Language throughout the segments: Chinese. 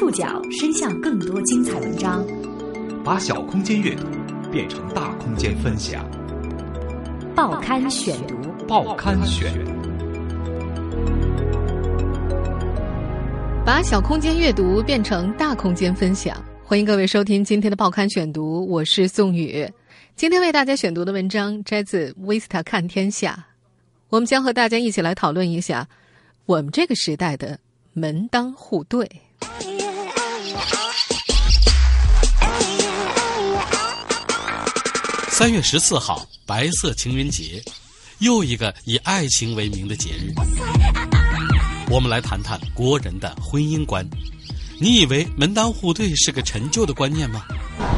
触角伸向更多精彩文章，把小空间阅读变成大空间分享。报刊选读，报刊选，把小空间阅读变成大空间分享。欢迎各位收听今天的报刊选读，我是宋宇。今天为大家选读的文章摘自《Vista 看天下》，我们将和大家一起来讨论一下我们这个时代的门当户对。三月十四号，白色情人节，又一个以爱情为名的节日。我们来谈谈国人的婚姻观。你以为门当户对是个陈旧的观念吗？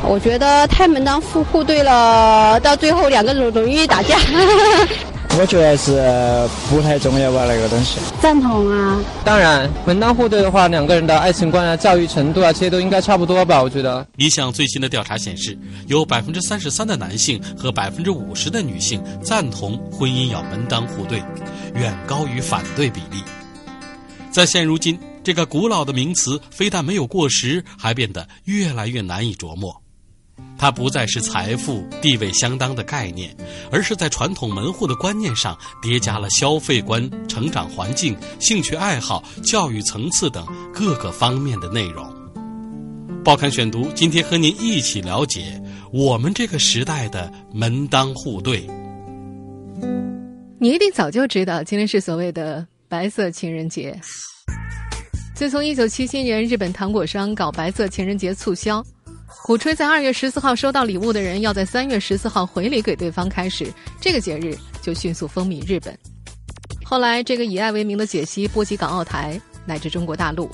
我觉得太门当户户对了，到最后两个人容易打架。我觉得是不太重要吧，那个东西。赞同啊！当然，门当户对的话，两个人的爱情观啊、教育程度啊，这些都应该差不多吧？我觉得。一项最新的调查显示，有百分之三十三的男性和百分之五十的女性赞同婚姻要门当户对，远高于反对比例。在现如今，这个古老的名词非但没有过时，还变得越来越难以琢磨。它不再是财富地位相当的概念，而是在传统门户的观念上叠加了消费观、成长环境、兴趣爱好、教育层次等各个方面的内容。报刊选读，今天和您一起了解我们这个时代的门当户对。你一定早就知道，今天是所谓的白色情人节。自从一九七七年日本糖果商搞白色情人节促销。鼓吹在二月十四号收到礼物的人要在三月十四号回礼给对方，开始这个节日就迅速风靡日本。后来，这个以爱为名的解析波及港澳台乃至中国大陆。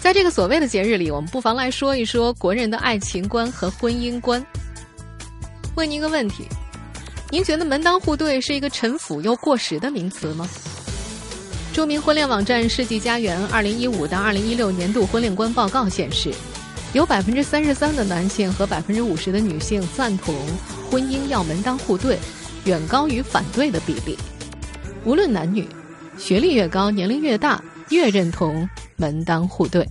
在这个所谓的节日里，我们不妨来说一说国人的爱情观和婚姻观。问您一个问题：您觉得门当户对是一个陈腐又过时的名词吗？著名婚恋网站世纪佳缘二零一五到二零一六年度婚恋观报告显示。有百分之三十三的男性和百分之五十的女性赞同婚姻要门当户对，远高于反对的比例。无论男女，学历越高、年龄越大，越认同门当户对。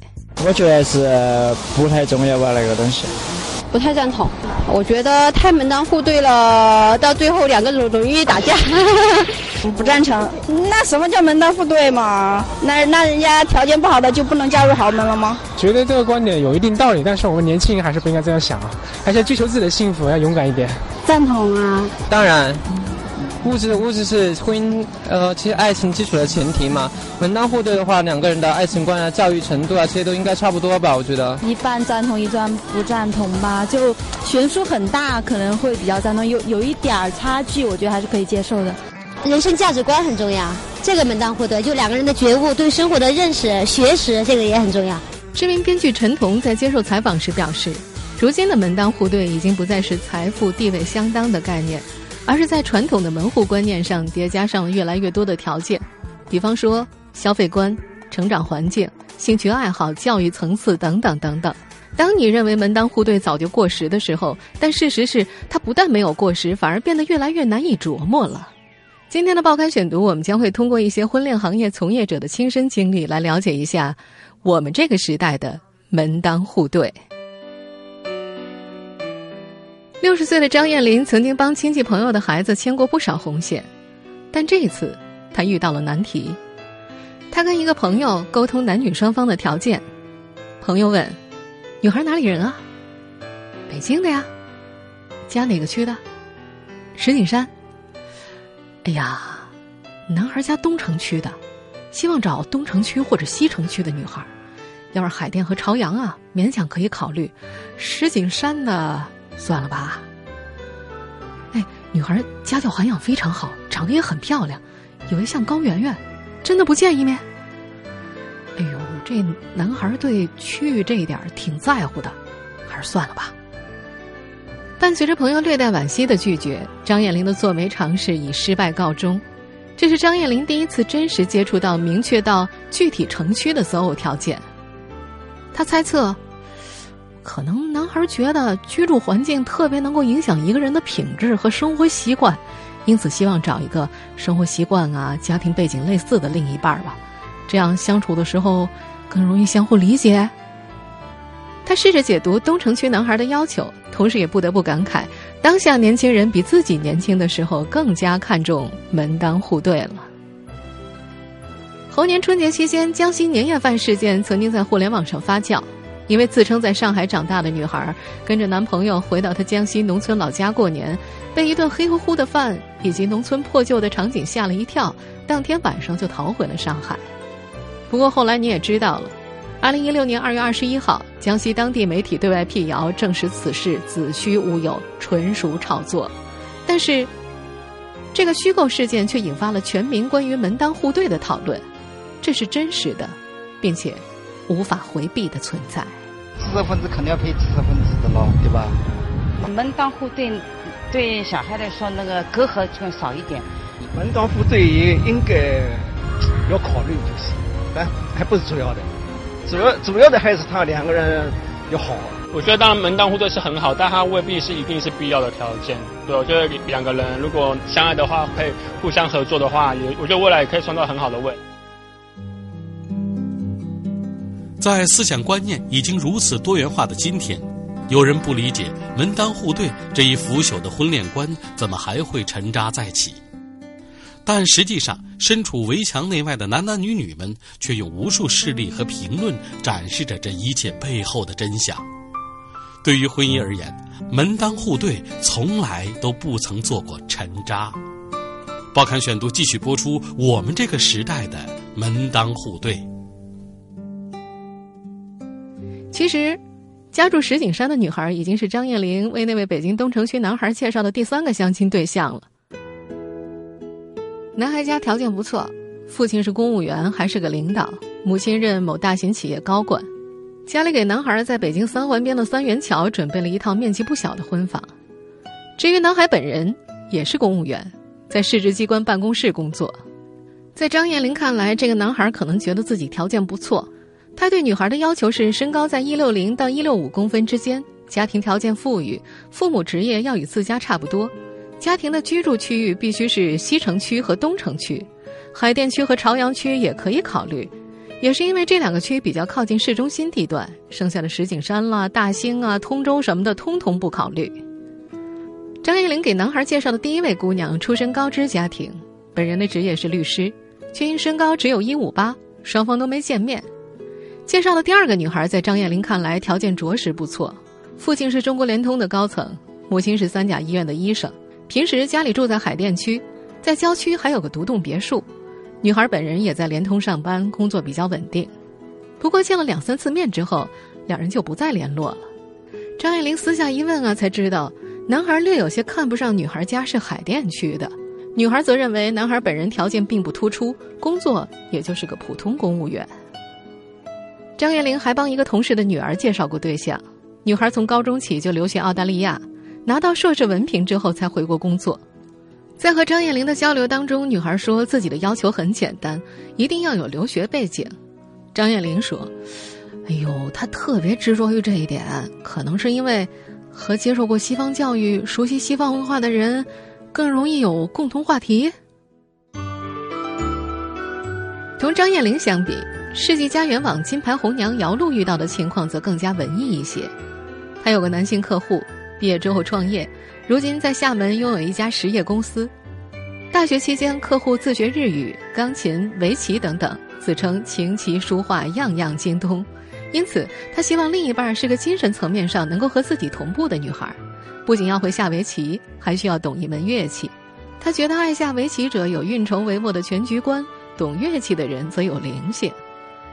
我觉得是不太重要吧，那个东西。不太赞同，我觉得太门当户对了，到最后两个人容易打架。不赞成。那什么叫门当户对嘛？那那人家条件不好的就不能嫁入豪门了吗？觉得这个观点有一定道理，但是我们年轻人还是不应该这样想啊，还是要追求自己的幸福，要勇敢一点。赞同啊。当然。物质物质是婚姻呃，其实爱情基础的前提嘛。门当户对的话，两个人的爱情观啊、教育程度啊，这些都应该差不多吧？我觉得一半赞同，一半不赞同吧。就悬殊很大，可能会比较赞同。有有一点儿差距，我觉得还是可以接受的。人生价值观很重要，这个门当户对，就两个人的觉悟、对生活的认识、学识，这个也很重要。知名编剧陈彤在接受采访时表示，如今的门当户对已经不再是财富地位相当的概念。而是在传统的门户观念上叠加上了越来越多的条件，比方说消费观、成长环境、兴趣爱好、教育层次等等等等。当你认为门当户对早就过时的时候，但事实是它不但没有过时，反而变得越来越难以琢磨了。今天的报刊选读，我们将会通过一些婚恋行业从业者的亲身经历来了解一下我们这个时代的门当户对。六十岁的张艳玲曾经帮亲戚朋友的孩子牵过不少红线，但这一次她遇到了难题。她跟一个朋友沟通男女双方的条件，朋友问：“女孩哪里人啊？”“北京的呀。”“家哪个区的？”“石景山。”“哎呀，男孩家东城区的，希望找东城区或者西城区的女孩。要是海淀和朝阳啊，勉强可以考虑。石景山的。”算了吧。哎，女孩家教涵养非常好，长得也很漂亮，有一像高圆圆，真的不见一面？哎呦，这男孩对区域这一点挺在乎的，还是算了吧。伴随着朋友略带惋惜的拒绝，张艳玲的做媒尝试以失败告终。这是张艳玲第一次真实接触到明确到具体城区的择偶条件。她猜测。可能男孩觉得居住环境特别能够影响一个人的品质和生活习惯，因此希望找一个生活习惯啊、家庭背景类似的另一半吧，这样相处的时候更容易相互理解。他试着解读东城区男孩的要求，同时也不得不感慨，当下年轻人比自己年轻的时候更加看重门当户对了。猴年春节期间，江西年夜饭事件曾经在互联网上发酵。一位自称在上海长大的女孩，跟着男朋友回到她江西农村老家过年，被一顿黑乎乎的饭以及农村破旧的场景吓了一跳，当天晚上就逃回了上海。不过后来你也知道了，二零一六年二月二十一号，江西当地媒体对外辟谣，证实此事子虚乌有，纯属炒作。但是，这个虚构事件却引发了全民关于门当户对的讨论。这是真实的，并且无法回避的存在。知识分子肯定要配知识分子的喽，对吧？门当户对，对小孩来说那个隔阂就少一点。门当户对也应该要考虑，就是，但还不是主要的，主要主要的还是他两个人要好。我觉得当然门当户对是很好，但他未必是一定是必要的条件。对，我觉得两个人如果相爱的话，可以互相合作的话，也我觉得未来也可以创造很好的未。在思想观念已经如此多元化的今天，有人不理解门当户对这一腐朽的婚恋观怎么还会沉渣再起。但实际上，身处围墙内外的男男女女们却用无数事例和评论展示着这一切背后的真相。对于婚姻而言，门当户对从来都不曾做过沉渣。报刊选读继续播出我们这个时代的门当户对。其实，家住石景山的女孩已经是张艳玲为那位北京东城区男孩介绍的第三个相亲对象了。男孩家条件不错，父亲是公务员，还是个领导；母亲任某大型企业高管。家里给男孩在北京三环边的三元桥准备了一套面积不小的婚房。至于男孩本人，也是公务员，在市直机关办公室工作。在张艳玲看来，这个男孩可能觉得自己条件不错。他对女孩的要求是身高在一六零到一六五公分之间，家庭条件富裕，父母职业要与自家差不多，家庭的居住区域必须是西城区和东城区，海淀区和朝阳区也可以考虑。也是因为这两个区比较靠近市中心地段，剩下的石景山啦、大兴啊、通州什么的，通通不考虑。张艺玲给男孩介绍的第一位姑娘出身高知家庭，本人的职业是律师，却因身高只有一五八，双方都没见面。介绍的第二个女孩，在张艳玲看来条件着实不错，父亲是中国联通的高层，母亲是三甲医院的医生，平时家里住在海淀区，在郊区还有个独栋别墅。女孩本人也在联通上班，工作比较稳定。不过见了两三次面之后，两人就不再联络了。张爱玲私下一问啊，才知道男孩略有些看不上女孩家是海淀区的，女孩则认为男孩本人条件并不突出，工作也就是个普通公务员。张爱玲还帮一个同事的女儿介绍过对象，女孩从高中起就留学澳大利亚，拿到硕士文凭之后才回国工作。在和张艳玲的交流当中，女孩说自己的要求很简单，一定要有留学背景。张艳玲说：“哎呦，她特别执着于这一点，可能是因为和接受过西方教育、熟悉西方文化的人更容易有共同话题。”同张艳玲相比。世纪佳缘网金牌红娘姚璐遇到的情况则更加文艺一些。她有个男性客户，毕业之后创业，如今在厦门拥有一家实业公司。大学期间，客户自学日语、钢琴、围棋等等，自称琴棋书画样样精通。因此，他希望另一半是个精神层面上能够和自己同步的女孩，不仅要会下围棋，还需要懂一门乐器。他觉得爱下围棋者有运筹帷幄的全局观，懂乐器的人则有灵性。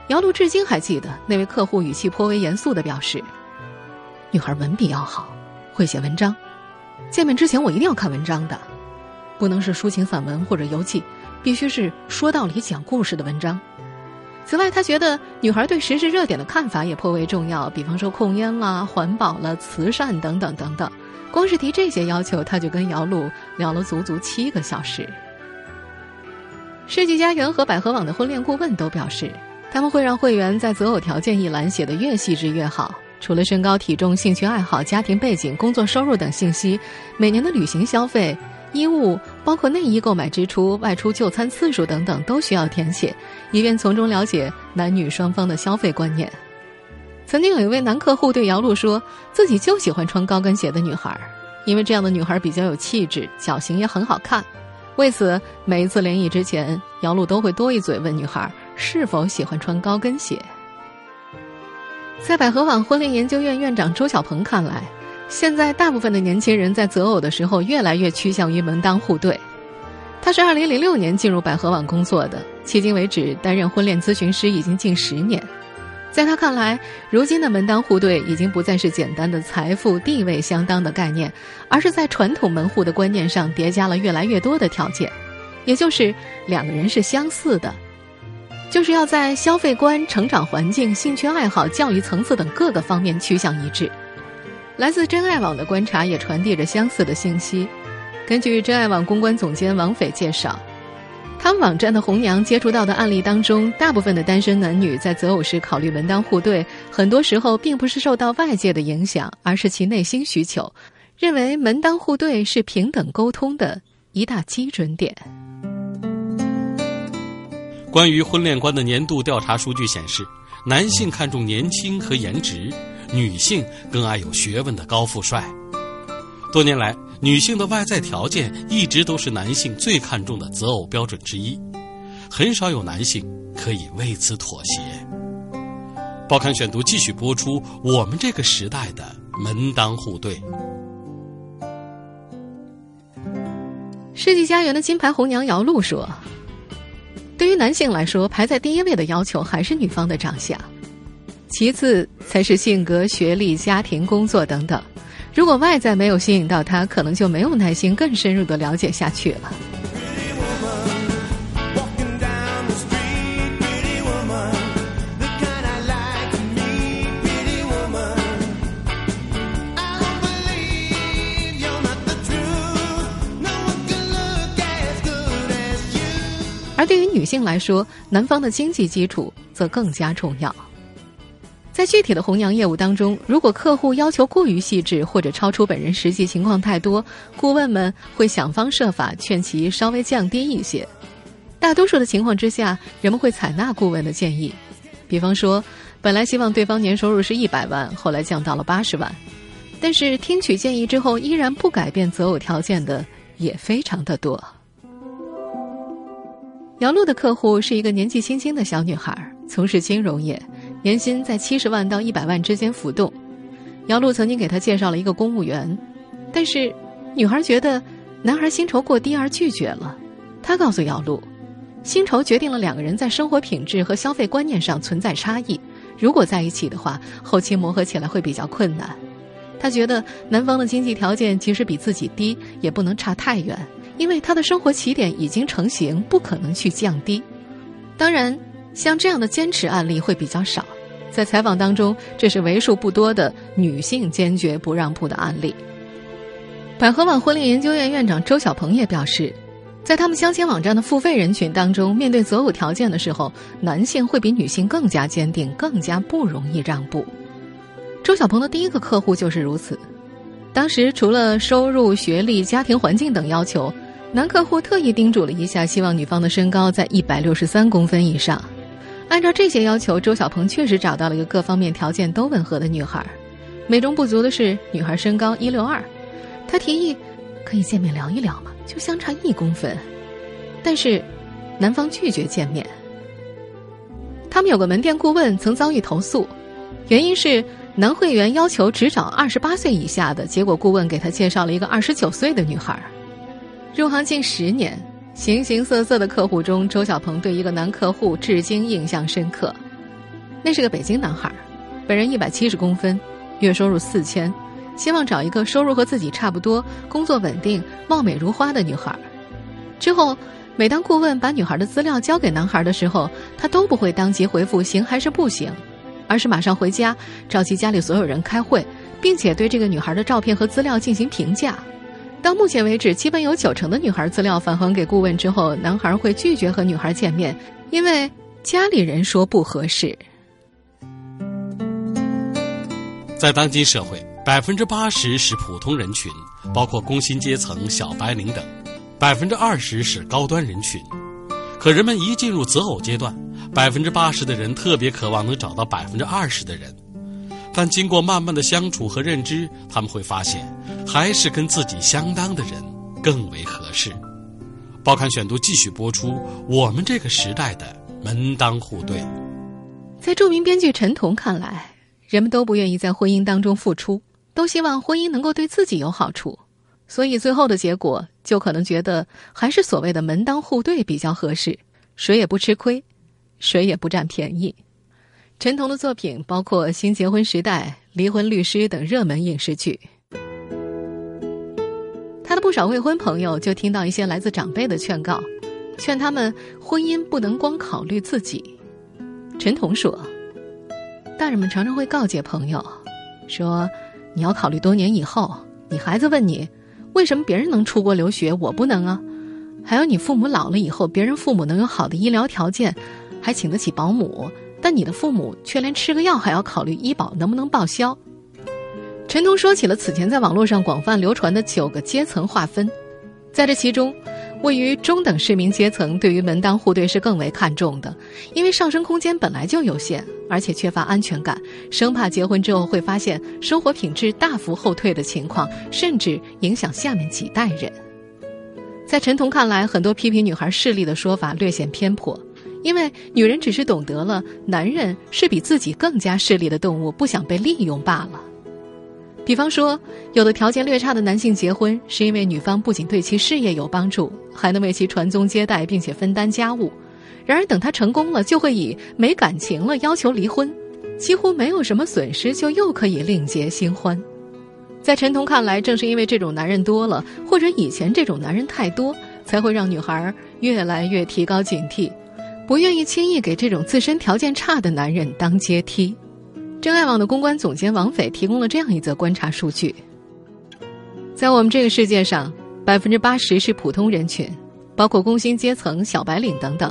姚璐至今还记得那位客户语气颇为严肃的表示：“女孩文笔要好，会写文章。见面之前我一定要看文章的，不能是抒情散文或者游记，必须是说道理、讲故事的文章。此外，他觉得女孩对时事热点的看法也颇为重要，比方说控烟啦、环保了、慈善等等等等。光是提这些要求，他就跟姚璐聊了足足七个小时。世纪佳缘和百合网的婚恋顾问都表示。”他们会让会员在择偶条件一栏写得越细致越好。除了身高、体重、兴趣爱好、家庭背景、工作收入等信息，每年的旅行消费、衣物，包括内衣购买支出、外出就餐次数等等，都需要填写，以便从中了解男女双方的消费观念。曾经有一位男客户对姚璐说，自己就喜欢穿高跟鞋的女孩，因为这样的女孩比较有气质，脚型也很好看。为此，每一次联谊之前，姚璐都会多一嘴问女孩是否喜欢穿高跟鞋。在百合网婚恋研究院院长周小鹏看来，现在大部分的年轻人在择偶的时候越来越趋向于门当户对。他是2006年进入百合网工作的，迄今为止担任婚恋咨询师已经近十年。在他看来，如今的门当户对已经不再是简单的财富地位相当的概念，而是在传统门户的观念上叠加了越来越多的条件，也就是两个人是相似的，就是要在消费观、成长环境、兴趣爱好、教育层次等各个方面趋向一致。来自真爱网的观察也传递着相似的信息。根据真爱网公关总监王斐介绍，他们网站的红娘接触到的案例当中，大部分的单身男女在择偶时考虑门当户对，很多时候并不是受到外界的影响，而是其内心需求，认为门当户对是平等沟通的一大基准点。关于婚恋观的年度调查数据显示，男性看重年轻和颜值，女性更爱有学问的高富帅。多年来，女性的外在条件一直都是男性最看重的择偶标准之一，很少有男性可以为此妥协。报刊选读继续播出我们这个时代的门当户对。世纪佳缘的金牌红娘姚璐说：“对于男性来说，排在第一位的要求还是女方的长相，其次才是性格、学历、家庭、工作等等。”如果外在没有吸引到他，可能就没有耐心更深入的了解下去了。对于女性来说，男方的经济基础则更加重要。在具体的红娘业务当中，如果客户要求过于细致或者超出本人实际情况太多，顾问们会想方设法劝其稍微降低一些。大多数的情况之下，人们会采纳顾问的建议。比方说，本来希望对方年收入是一百万，后来降到了八十万，但是听取建议之后依然不改变择偶条件的也非常的多。姚璐的客户是一个年纪轻轻的小女孩，从事金融业。年薪在七十万到一百万之间浮动，姚璐曾经给他介绍了一个公务员，但是女孩觉得男孩薪酬过低而拒绝了。他告诉姚璐，薪酬决定了两个人在生活品质和消费观念上存在差异，如果在一起的话，后期磨合起来会比较困难。他觉得男方的经济条件即使比自己低，也不能差太远，因为他的生活起点已经成型，不可能去降低。当然，像这样的坚持案例会比较少。在采访当中，这是为数不多的女性坚决不让步的案例。百合网婚恋研究院院长周小鹏也表示，在他们相亲网站的付费人群当中，面对择偶条件的时候，男性会比女性更加坚定，更加不容易让步。周小鹏的第一个客户就是如此。当时除了收入、学历、家庭环境等要求，男客户特意叮嘱了一下，希望女方的身高在一百六十三公分以上。按照这些要求，周小鹏确实找到了一个各方面条件都吻合的女孩。美中不足的是，女孩身高一六二，他提议可以见面聊一聊嘛，就相差一公分。但是，男方拒绝见面。他们有个门店顾问曾遭遇投诉，原因是男会员要求只找二十八岁以下的，结果顾问给他介绍了一个二十九岁的女孩。入行近十年。形形色色的客户中，周小鹏对一个男客户至今印象深刻。那是个北京男孩，本人一百七十公分，月收入四千，希望找一个收入和自己差不多、工作稳定、貌美如花的女孩。之后，每当顾问把女孩的资料交给男孩的时候，他都不会当即回复行还是不行，而是马上回家召集家里所有人开会，并且对这个女孩的照片和资料进行评价。到目前为止，基本有九成的女孩资料返还给顾问之后，男孩会拒绝和女孩见面，因为家里人说不合适。在当今社会，百分之八十是普通人群，包括工薪阶层、小白领等；百分之二十是高端人群。可人们一进入择偶阶段，百分之八十的人特别渴望能找到百分之二十的人，但经过慢慢的相处和认知，他们会发现，还是跟自己相当的人更为合适。报刊选读继续播出。我们这个时代的门当户对，在著名编剧陈彤看来，人们都不愿意在婚姻当中付出，都希望婚姻能够对自己有好处，所以最后的结果就可能觉得还是所谓的门当户对比较合适，谁也不吃亏，谁也不占便宜。陈彤的作品包括《新结婚时代》《离婚律师》等热门影视剧。他的不少未婚朋友就听到一些来自长辈的劝告，劝他们婚姻不能光考虑自己。陈彤说：“大人们常常会告诫朋友，说你要考虑多年以后，你孩子问你，为什么别人能出国留学，我不能啊？还有你父母老了以后，别人父母能有好的医疗条件，还请得起保姆。”但你的父母却连吃个药还要考虑医保能不能报销。陈彤说起了此前在网络上广泛流传的九个阶层划分，在这其中，位于中等市民阶层对于门当户对是更为看重的，因为上升空间本来就有限，而且缺乏安全感，生怕结婚之后会发现生活品质大幅后退的情况，甚至影响下面几代人。在陈彤看来，很多批评女孩势力的说法略显偏颇。因为女人只是懂得了男人是比自己更加势利的动物，不想被利用罢了。比方说，有的条件略差的男性结婚，是因为女方不仅对其事业有帮助，还能为其传宗接代，并且分担家务。然而，等他成功了，就会以没感情了要求离婚，几乎没有什么损失，就又可以另结新欢。在陈彤看来，正是因为这种男人多了，或者以前这种男人太多，才会让女孩越来越提高警惕。不愿意轻易给这种自身条件差的男人当阶梯。真爱网的公关总监王斐提供了这样一则观察数据：在我们这个世界上，百分之八十是普通人群，包括工薪阶层、小白领等等；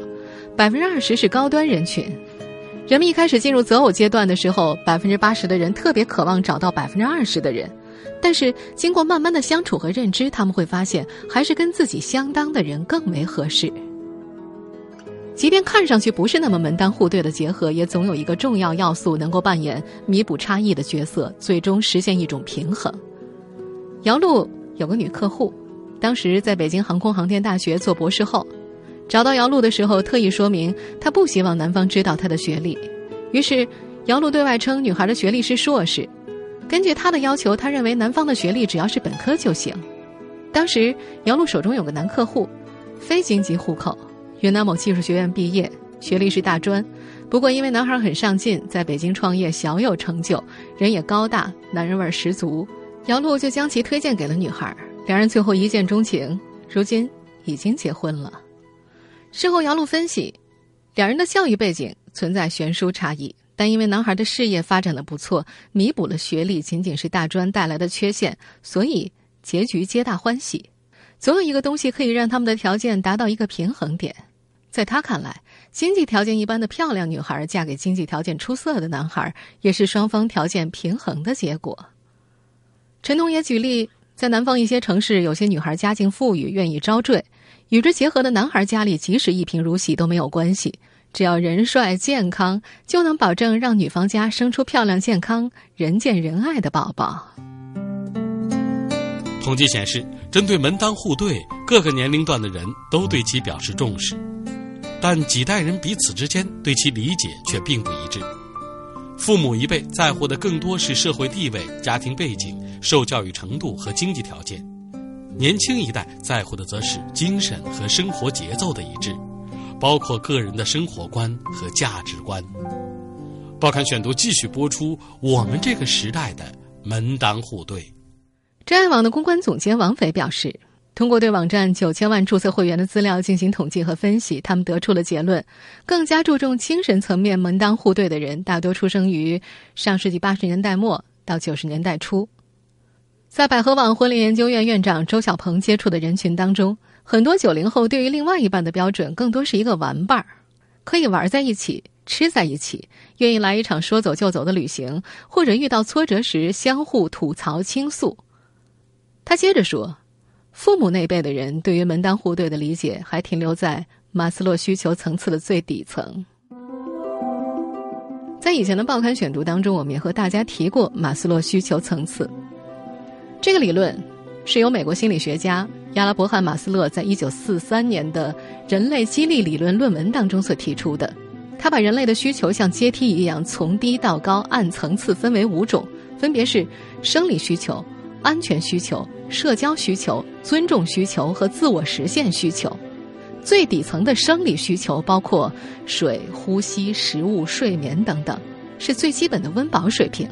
百分之二十是高端人群。人们一开始进入择偶阶段的时候，百分之八十的人特别渴望找到百分之二十的人，但是经过慢慢的相处和认知，他们会发现，还是跟自己相当的人更为合适。即便看上去不是那么门当户对的结合，也总有一个重要要素能够扮演弥补差异的角色，最终实现一种平衡。姚璐有个女客户，当时在北京航空航天大学做博士后，找到姚璐的时候，特意说明她不希望男方知道她的学历。于是，姚璐对外称女孩的学历是硕士。根据她的要求，她认为男方的学历只要是本科就行。当时，姚璐手中有个男客户，非京籍户口。云南某技术学院毕业，学历是大专，不过因为男孩很上进，在北京创业小有成就，人也高大，男人味十足。姚璐就将其推荐给了女孩，两人最后一见钟情，如今已经结婚了。事后姚璐分析，两人的教育背景存在悬殊差异，但因为男孩的事业发展的不错，弥补了学历仅仅是大专带来的缺陷，所以结局皆大欢喜。总有一个东西可以让他们的条件达到一个平衡点。在他看来，经济条件一般的漂亮女孩嫁给经济条件出色的男孩，也是双方条件平衡的结果。陈彤也举例，在南方一些城市，有些女孩家境富裕，愿意招赘，与之结合的男孩家里即使一贫如洗都没有关系，只要人帅健康，就能保证让女方家生出漂亮、健康、人见人爱的宝宝。统计显示，针对门当户对，各个年龄段的人都对其表示重视。但几代人彼此之间对其理解却并不一致。父母一辈在乎的更多是社会地位、家庭背景、受教育程度和经济条件，年轻一代在乎的则是精神和生活节奏的一致，包括个人的生活观和价值观。报刊选读继续播出我们这个时代的门当户对。真爱网的公关总监王斐表示。通过对网站九千万注册会员的资料进行统计和分析，他们得出了结论：更加注重精神层面门当户对的人，大多出生于上世纪八十年代末到九十年代初。在百合网婚恋研究院院长周小鹏接触的人群当中，很多九零后对于另外一半的标准更多是一个玩伴儿，可以玩在一起、吃在一起，愿意来一场说走就走的旅行，或者遇到挫折时相互吐槽倾诉。他接着说。父母那辈的人对于门当户对的理解还停留在马斯洛需求层次的最底层。在以前的报刊选读当中，我们也和大家提过马斯洛需求层次。这个理论是由美国心理学家亚拉伯汉·马斯洛在一九四三年的《人类激励理论》论文当中所提出的。他把人类的需求像阶梯一样从低到高按层次分为五种，分别是生理需求、安全需求、社交需求、尊重需求和自我实现需求。最底层的生理需求包括水、呼吸、食物、睡眠等等，是最基本的温饱水平。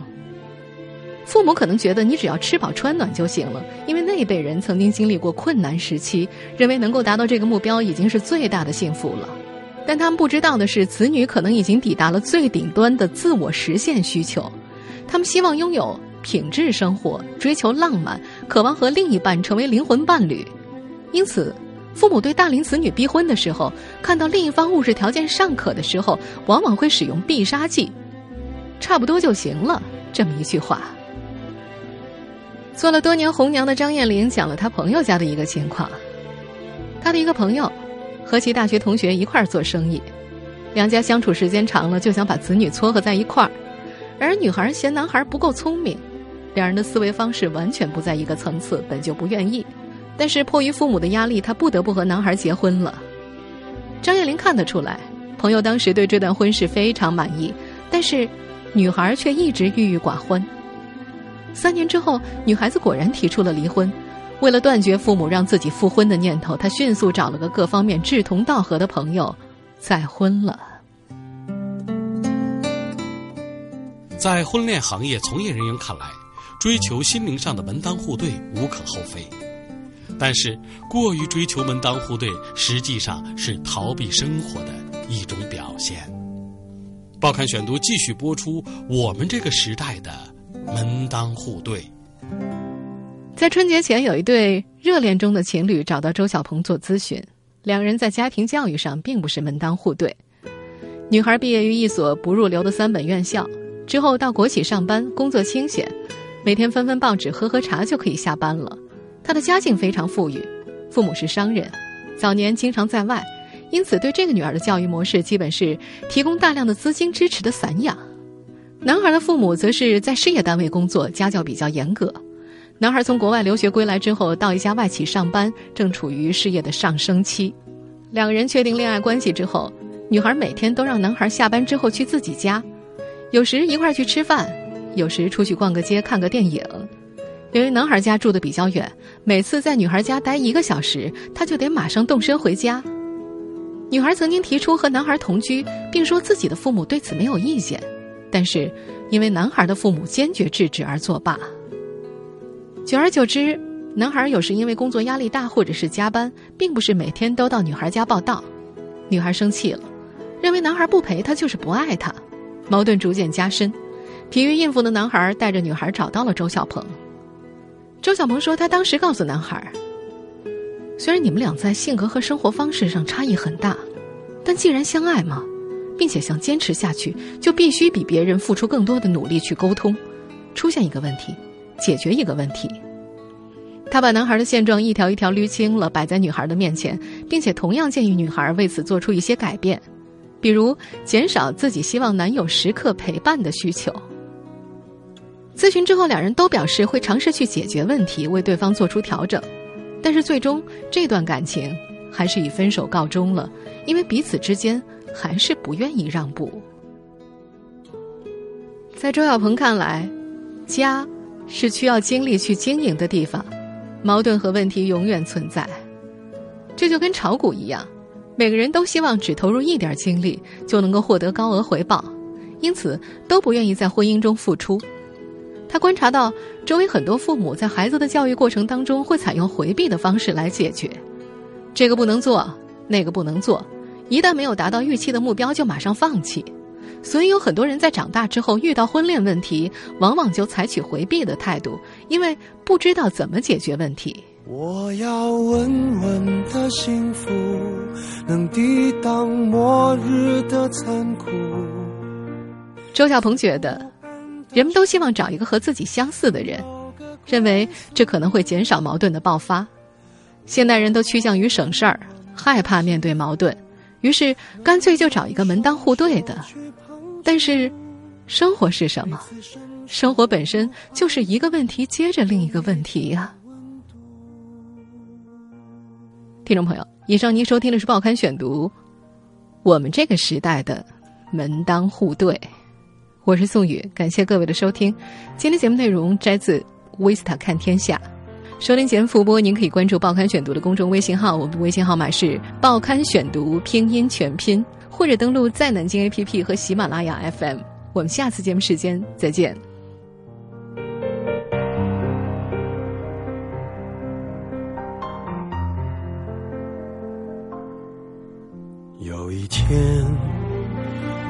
父母可能觉得你只要吃饱穿暖就行了，因为那一辈人曾经经历过困难时期，认为能够达到这个目标已经是最大的幸福了。但他们不知道的是，子女可能已经抵达了最顶端的自我实现需求，他们希望拥有品质生活，追求浪漫，渴望和另一半成为灵魂伴侣，因此。父母对大龄子女逼婚的时候，看到另一方物质条件尚可的时候，往往会使用必杀技，差不多就行了这么一句话。做了多年红娘的张艳玲讲了她朋友家的一个情况：她的一个朋友和其大学同学一块儿做生意，两家相处时间长了，就想把子女撮合在一块儿，而女孩嫌男孩不够聪明，两人的思维方式完全不在一个层次，本就不愿意。但是迫于父母的压力，她不得不和男孩结婚了。张艳玲看得出来，朋友当时对这段婚事非常满意，但是女孩却一直郁郁寡欢。三年之后，女孩子果然提出了离婚。为了断绝父母让自己复婚的念头，她迅速找了个各方面志同道合的朋友，再婚了。在婚恋行业从业人员看来，追求心灵上的门当户对无可厚非。但是，过于追求门当户对，实际上是逃避生活的一种表现。报刊选读继续播出我们这个时代的门当户对。在春节前，有一对热恋中的情侣找到周小鹏做咨询，两人在家庭教育上并不是门当户对。女孩毕业于一所不入流的三本院校，之后到国企上班，工作清闲，每天翻翻报纸、喝喝茶就可以下班了。他的家境非常富裕，父母是商人，早年经常在外，因此对这个女儿的教育模式基本是提供大量的资金支持的散养。男孩的父母则是在事业单位工作，家教比较严格。男孩从国外留学归来之后，到一家外企上班，正处于事业的上升期。两个人确定恋爱关系之后，女孩每天都让男孩下班之后去自己家，有时一块去吃饭，有时出去逛个街、看个电影。由于男孩家住的比较远，每次在女孩家待一个小时，他就得马上动身回家。女孩曾经提出和男孩同居，并说自己的父母对此没有意见，但是因为男孩的父母坚决制止而作罢。久而久之，男孩有时因为工作压力大或者是加班，并不是每天都到女孩家报道。女孩生气了，认为男孩不陪她就是不爱她，矛盾逐渐加深。疲于应付的男孩带着女孩找到了周小鹏。周小鹏说：“他当时告诉男孩，虽然你们俩在性格和生活方式上差异很大，但既然相爱嘛，并且想坚持下去，就必须比别人付出更多的努力去沟通。出现一个问题，解决一个问题。他把男孩的现状一条一条捋清了，摆在女孩的面前，并且同样建议女孩为此做出一些改变，比如减少自己希望男友时刻陪伴的需求。”咨询之后，两人都表示会尝试去解决问题，为对方做出调整。但是最终，这段感情还是以分手告终了，因为彼此之间还是不愿意让步。在周小鹏看来，家是需要精力去经营的地方，矛盾和问题永远存在。这就跟炒股一样，每个人都希望只投入一点精力就能够获得高额回报，因此都不愿意在婚姻中付出。他观察到，周围很多父母在孩子的教育过程当中会采用回避的方式来解决，这个不能做，那个不能做，一旦没有达到预期的目标就马上放弃，所以有很多人在长大之后遇到婚恋问题，往往就采取回避的态度，因为不知道怎么解决问题。我要稳稳的幸福，能抵挡末日的残酷。周小鹏觉得。人们都希望找一个和自己相似的人，认为这可能会减少矛盾的爆发。现代人都趋向于省事儿，害怕面对矛盾，于是干脆就找一个门当户对的。但是，生活是什么？生活本身就是一个问题接着另一个问题呀。听众朋友，以上您收听的是《报刊选读》，我们这个时代的门当户对。我是宋宇，感谢各位的收听。今天节目内容摘自《维斯塔看天下》。收听前复播，您可以关注《报刊选读》的公众微信号，我们的微信号码是《报刊选读》拼音全拼，或者登录在南京 APP 和喜马拉雅 FM。我们下次节目时间再见。有一天。